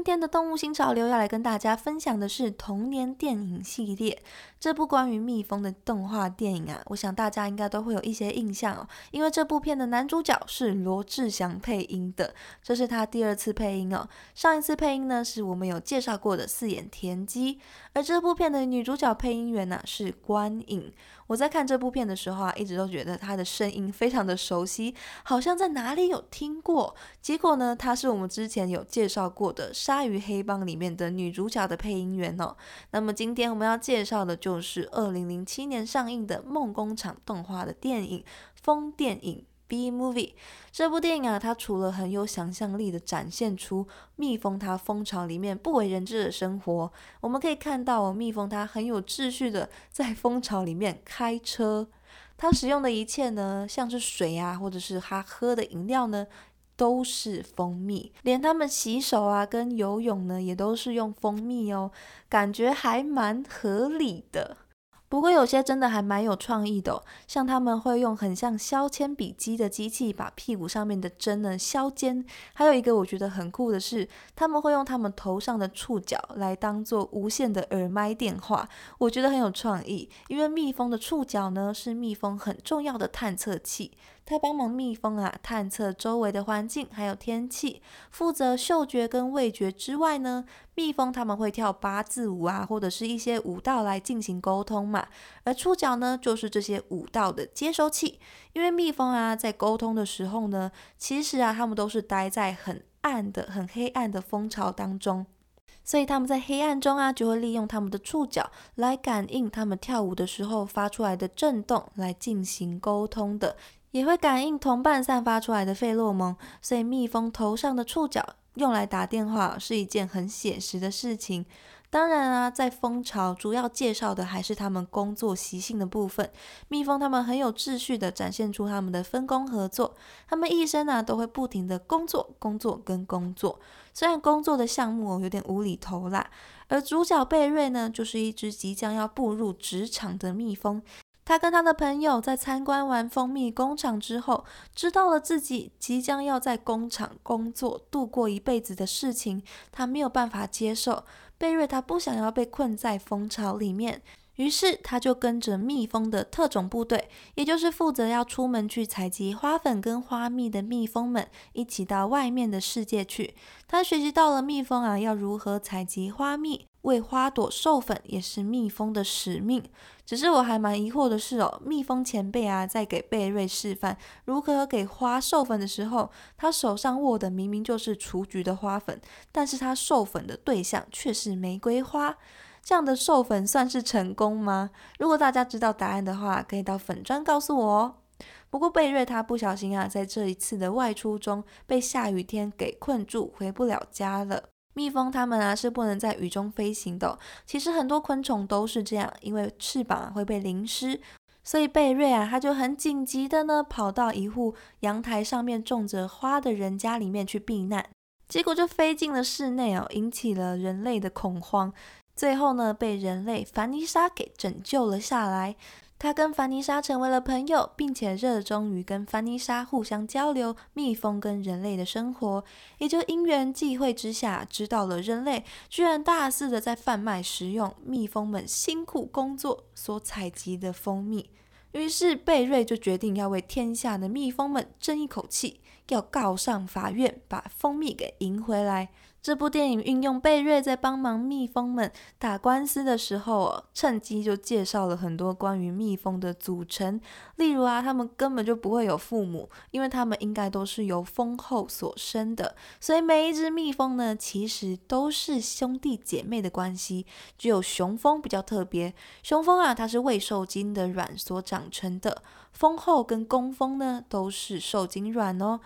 今天的动物新潮流要来跟大家分享的是童年电影系列。这部关于蜜蜂的动画电影啊，我想大家应该都会有一些印象哦，因为这部片的男主角是罗志祥配音的，这是他第二次配音哦。上一次配音呢，是我们有介绍过的四眼田鸡，而这部片的女主角配音员呢是关颖。我在看这部片的时候啊，一直都觉得他的声音非常的熟悉，好像在哪里有听过。结果呢，他是我们之前有介绍过的《鲨鱼黑帮》里面的女主角的配音员哦。那么今天我们要介绍的就是二零零七年上映的梦工厂动画的电影《风电影》。B movie 这部电影啊，它除了很有想象力的展现出蜜蜂它蜂巢里面不为人知的生活，我们可以看到蜜蜂它很有秩序的在蜂巢里面开车，它使用的一切呢，像是水啊，或者是它喝的饮料呢，都是蜂蜜，连他们洗手啊跟游泳呢，也都是用蜂蜜哦，感觉还蛮合理的。不过有些真的还蛮有创意的，像他们会用很像削铅笔机的机器把屁股上面的针呢削尖，还有一个我觉得很酷的是，他们会用他们头上的触角来当做无线的耳麦电话，我觉得很有创意，因为蜜蜂的触角呢是蜜蜂很重要的探测器。它帮忙蜜蜂啊探测周围的环境，还有天气，负责嗅觉跟味觉之外呢，蜜蜂他们会跳八字舞啊，或者是一些舞蹈来进行沟通嘛。而触角呢，就是这些舞蹈的接收器。因为蜜蜂啊在沟通的时候呢，其实啊它们都是待在很暗的、很黑暗的蜂巢当中，所以他们在黑暗中啊就会利用他们的触角来感应他们跳舞的时候发出来的震动来进行沟通的。也会感应同伴散发出来的费洛蒙，所以蜜蜂头上的触角用来打电话是一件很写实的事情。当然啊，在蜂巢主要介绍的还是他们工作习性的部分。蜜蜂他们很有秩序的展现出他们的分工合作，他们一生啊都会不停的工作、工作跟工作。虽然工作的项目有点无厘头啦，而主角贝瑞呢，就是一只即将要步入职场的蜜蜂。他跟他的朋友在参观完蜂蜜工厂之后，知道了自己即将要在工厂工作度过一辈子的事情，他没有办法接受。贝瑞他不想要被困在蜂巢里面，于是他就跟着蜜蜂的特种部队，也就是负责要出门去采集花粉跟花蜜的蜜蜂们，一起到外面的世界去。他学习到了蜜蜂啊要如何采集花蜜。为花朵授粉也是蜜蜂的使命。只是我还蛮疑惑的是哦，蜜蜂前辈啊，在给贝瑞示范如何给花授粉的时候，他手上握的明明就是雏菊的花粉，但是他授粉的对象却是玫瑰花。这样的授粉算是成功吗？如果大家知道答案的话，可以到粉砖告诉我哦。不过贝瑞他不小心啊，在这一次的外出中被下雨天给困住，回不了家了。蜜蜂它们啊是不能在雨中飞行的。其实很多昆虫都是这样，因为翅膀会被淋湿，所以贝瑞啊他就很紧急的呢跑到一户阳台上面种着花的人家里面去避难，结果就飞进了室内哦，引起了人类的恐慌。最后呢被人类凡妮莎给拯救了下来。他跟凡妮莎成为了朋友，并且热衷于跟凡妮莎互相交流蜜蜂跟人类的生活，也就因缘际会之下，知道了人类居然大肆的在贩卖食用蜜蜂们辛苦工作所采集的蜂蜜。于是贝瑞就决定要为天下的蜜蜂们争一口气，要告上法院，把蜂蜜给赢回来。这部电影运用贝瑞在帮忙蜜蜂们打官司的时候，趁机就介绍了很多关于蜜蜂的组成。例如啊，他们根本就不会有父母，因为他们应该都是由蜂后所生的。所以每一只蜜蜂呢，其实都是兄弟姐妹的关系。只有雄蜂比较特别，雄蜂啊，它是未受精的卵所长成的。蜂后跟工蜂呢，都是受精卵哦。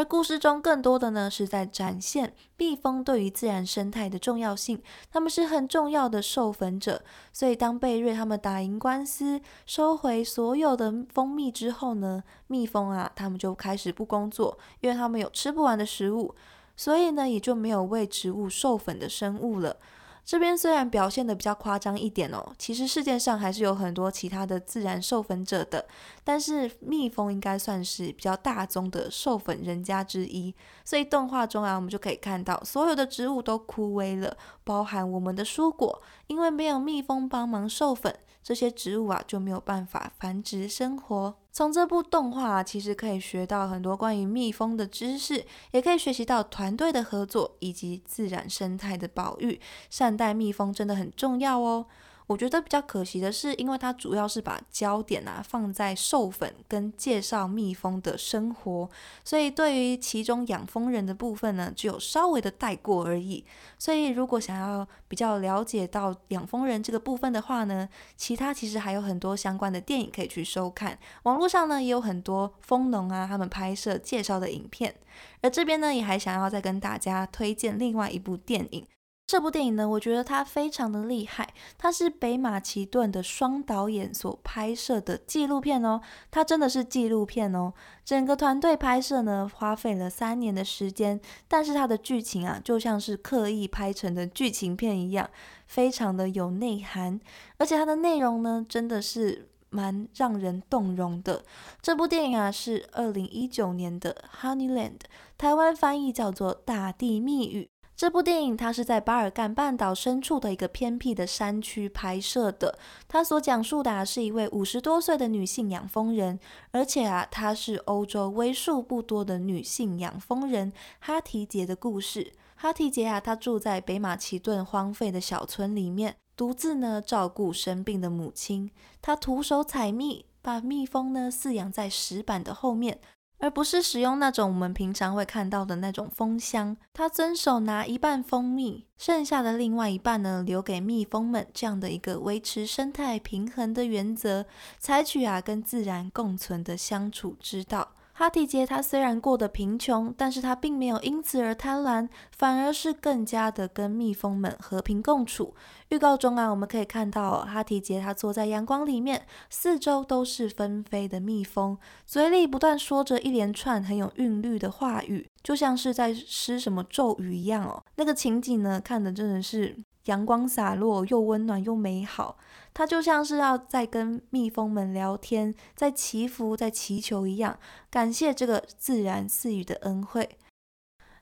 而故事中更多的呢是在展现蜜蜂对于自然生态的重要性，它们是很重要的授粉者。所以当贝瑞他们打赢官司，收回所有的蜂蜜之后呢，蜜蜂啊，他们就开始不工作，因为他们有吃不完的食物，所以呢，也就没有为植物授粉的生物了。这边虽然表现的比较夸张一点哦，其实世界上还是有很多其他的自然授粉者的，但是蜜蜂应该算是比较大宗的授粉人家之一。所以动画中啊，我们就可以看到所有的植物都枯萎了，包含我们的蔬果，因为没有蜜蜂帮忙授粉。这些植物啊就没有办法繁殖生活。从这部动画啊，其实可以学到很多关于蜜蜂的知识，也可以学习到团队的合作以及自然生态的保育。善待蜜蜂真的很重要哦。我觉得比较可惜的是，因为它主要是把焦点啊放在授粉跟介绍蜜蜂的生活，所以对于其中养蜂人的部分呢，只有稍微的带过而已。所以如果想要比较了解到养蜂人这个部分的话呢，其他其实还有很多相关的电影可以去收看。网络上呢也有很多蜂农啊他们拍摄介绍的影片，而这边呢也还想要再跟大家推荐另外一部电影。这部电影呢，我觉得它非常的厉害，它是北马其顿的双导演所拍摄的纪录片哦，它真的是纪录片哦。整个团队拍摄呢，花费了三年的时间，但是它的剧情啊，就像是刻意拍成的剧情片一样，非常的有内涵，而且它的内容呢，真的是蛮让人动容的。这部电影啊，是二零一九年的《Honeyland》，台湾翻译叫做《大地蜜语》。这部电影它是在巴尔干半岛深处的一个偏僻的山区拍摄的。它所讲述的是一位五十多岁的女性养蜂人，而且啊，她是欧洲为数不多的女性养蜂人哈提杰的故事。哈提杰啊，她住在北马其顿荒废的小村里面，独自呢照顾生病的母亲。她徒手采蜜，把蜜蜂呢饲养在石板的后面。而不是使用那种我们平常会看到的那种蜂箱，他遵守拿一半蜂蜜，剩下的另外一半呢留给蜜蜂们这样的一个维持生态平衡的原则，采取啊跟自然共存的相处之道。哈提杰他虽然过得贫穷，但是他并没有因此而贪婪，反而是更加的跟蜜蜂们和平共处。预告中啊，我们可以看到哈提杰他坐在阳光里面，四周都是纷飞的蜜蜂，嘴里不断说着一连串很有韵律的话语，就像是在施什么咒语一样哦。那个情景呢，看的真的是阳光洒落，又温暖又美好。它就像是要在跟蜜蜂们聊天，在祈福，在祈求一样，感谢这个自然赐予的恩惠。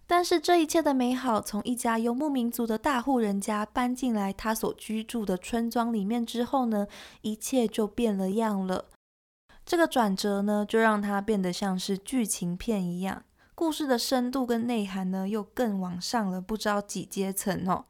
但是这一切的美好，从一家游牧民族的大户人家搬进来他所居住的村庄里面之后呢，一切就变了样了。这个转折呢，就让它变得像是剧情片一样，故事的深度跟内涵呢，又更往上了不知道几阶层哦。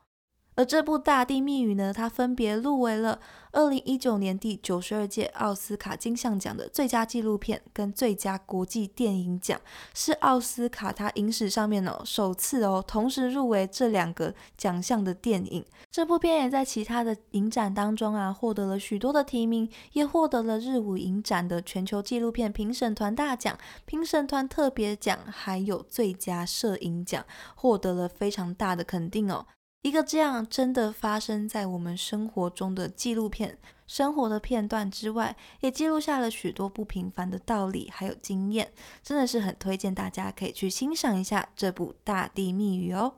而这部《大地密语》呢，它分别入围了二零一九年第九十二届奥斯卡金像奖的最佳纪录片跟最佳国际电影奖，是奥斯卡它影史上面哦首次哦同时入围这两个奖项的电影。这部片也在其他的影展当中啊获得了许多的提名，也获得了日舞影展的全球纪录片评审团大奖、评审团特别奖，还有最佳摄影奖，获得了非常大的肯定哦。一个这样真的发生在我们生活中的纪录片，生活的片段之外，也记录下了许多不平凡的道理还有经验，真的是很推荐大家可以去欣赏一下这部《大地密语》哦。